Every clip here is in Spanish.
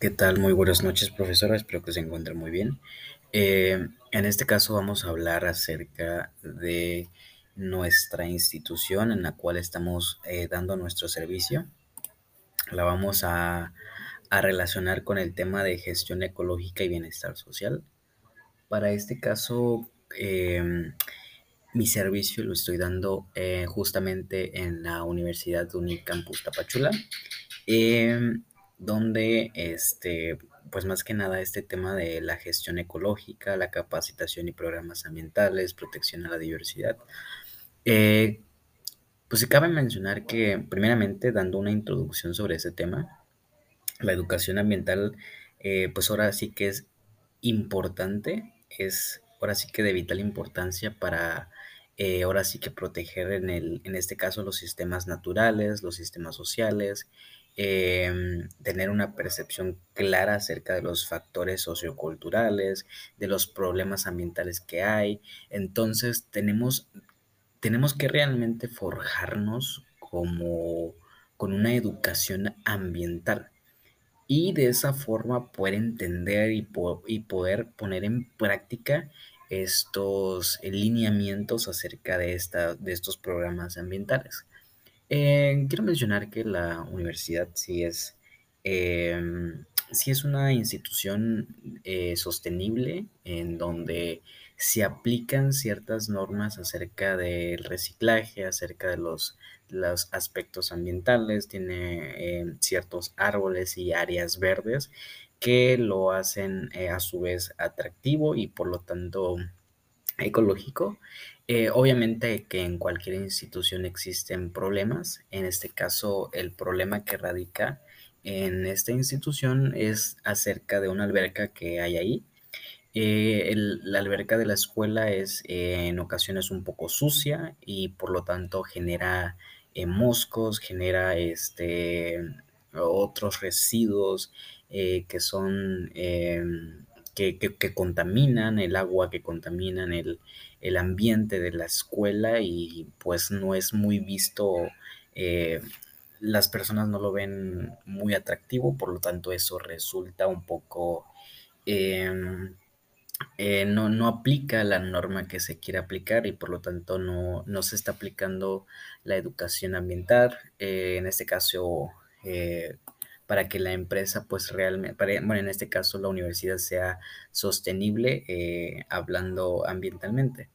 ¿Qué tal? Muy buenas noches, profesora. Espero que se encuentre muy bien. Eh, en este caso vamos a hablar acerca de nuestra institución en la cual estamos eh, dando nuestro servicio. La vamos a, a relacionar con el tema de gestión ecológica y bienestar social. Para este caso, eh, mi servicio lo estoy dando eh, justamente en la Universidad Unicampus Tapachula, em, donde este, pues más que nada este tema de la gestión ecológica, la capacitación y programas ambientales, protección a la diversidad. Eh, pues cabe mencionar que primeramente dando una introducción sobre ese tema, la educación ambiental, eh, pues ahora sí que es importante, es ahora sí que de vital importancia para eh, ahora sí que proteger en, el, en este caso los sistemas naturales, los sistemas sociales, em, tener una percepción clara acerca de los factores socioculturales, de los problemas ambientales que hay. Entonces tenemos, tenemos que realmente forjarnos como con una educación ambiental y de esa forma poder entender y, po- y poder poner en práctica estos lineamientos acerca de, esta, de estos programas ambientales. Eh, quiero mencionar que la universidad sí es, em, sí es una institución eh, sostenible en donde se aplican ciertas normas acerca del reciclaje, acerca de los, los aspectos ambientales, tiene em, ciertos árboles y áreas verdes que lo hacen eh, a su vez atractivo y por lo tanto ecológico. Eh, obviamente que en cualquier institución existen problemas. En este caso, el problema que radica en esta institución es acerca de una alberca que hay ahí. Eh, la alberca de la escuela es eh, en ocasiones un poco sucia y por lo tanto genera moscos, genera este, otros residuos que son em, que, contaminan el agua, que contaminan el, el ambiente de la escuela y pues no es muy visto, eh, las personas no lo ven muy atractivo, por lo tanto eso resulta un poco... em, eh, no, no aplica la norma que se quiere aplicar y por lo tanto no, no se está aplicando la educación ambiental, eh, en este caso, para que la empresa pues realmente, bueno, en este caso la universidad sea sostenible eh, hablando ambientalmente.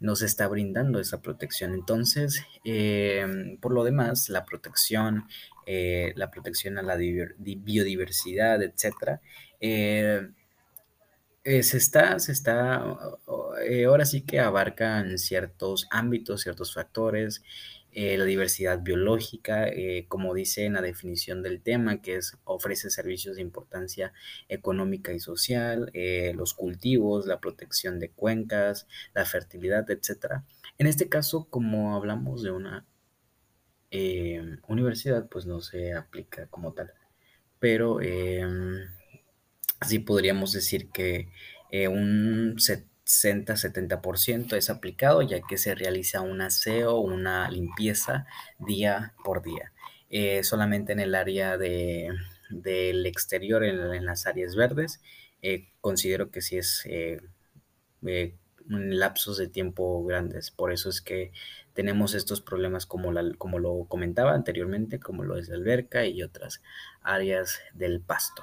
No se está brindando esa protección. Entonces, eh, por lo demás, la protección, eh, la protección a la diver- di- biodiversidad, etcétera, eh, se está, se está, ahora sí que abarcan ciertos ámbitos, ciertos factores, eh, la diversidad biológica, eh, como dice en la definición del tema, que es ofrece servicios de importancia económica y social, eh, los cultivos, la protección de cuencas, la fertilidad, etcétera. En este caso, como hablamos de una universidad, pues no se aplica como tal, pero em, Así podríamos decir que un 60-70% es aplicado ya que se realiza un aseo, una limpieza día por día. Eh, solamente en el área de, del exterior, en, las áreas verdes, eh, considero que sí es eh, eh, lapsos de tiempo grandes. Por eso es que tenemos estos problemas como, como lo comentaba anteriormente, como lo es la alberca y otras áreas del pasto.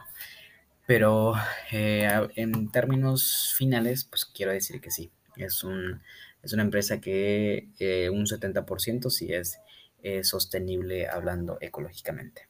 Pero eh, en términos finales, pues quiero decir que sí, es un, es una empresa que eh, un 70% sí es eh, sostenible hablando ecológicamente.